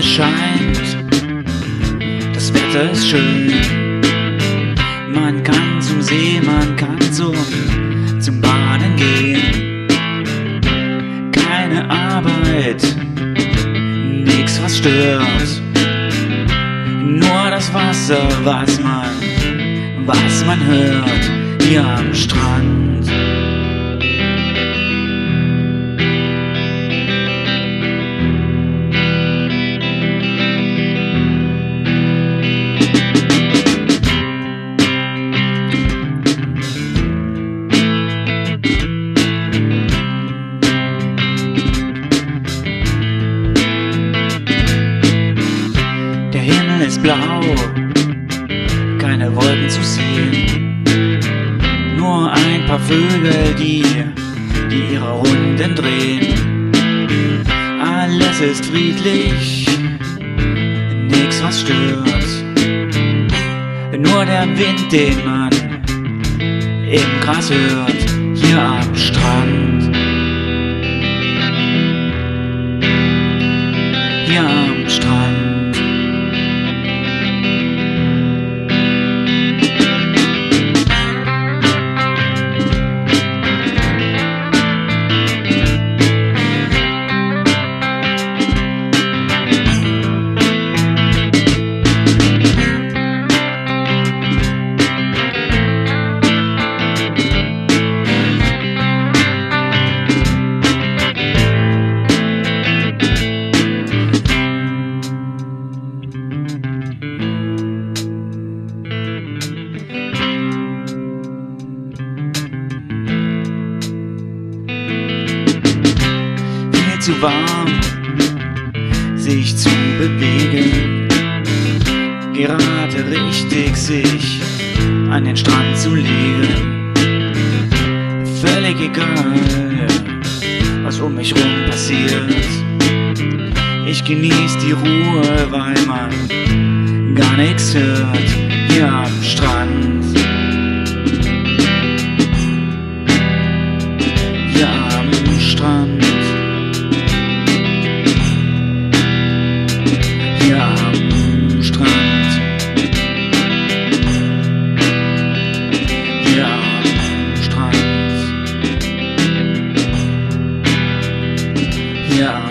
Sonne scheint, das Wetter ist schön. Man kann zum See, man kann zum, zum Baden gehen. Keine Arbeit, nix was stört. Nur das Wasser, was man, was man hört hier am Strand. Paar Vögel, die, die ihre Runden drehen. Alles ist friedlich, nix was stört. Nur der Wind, den man im Gras hört, hier am Strand. Hier am Strand. Zu warm, sich zu bewegen. Gerade richtig, sich an den Strand zu legen. Völlig egal, was um mich rum passiert. Ich genieß die Ruhe, weil man gar nichts hört hier am Strand. Yeah.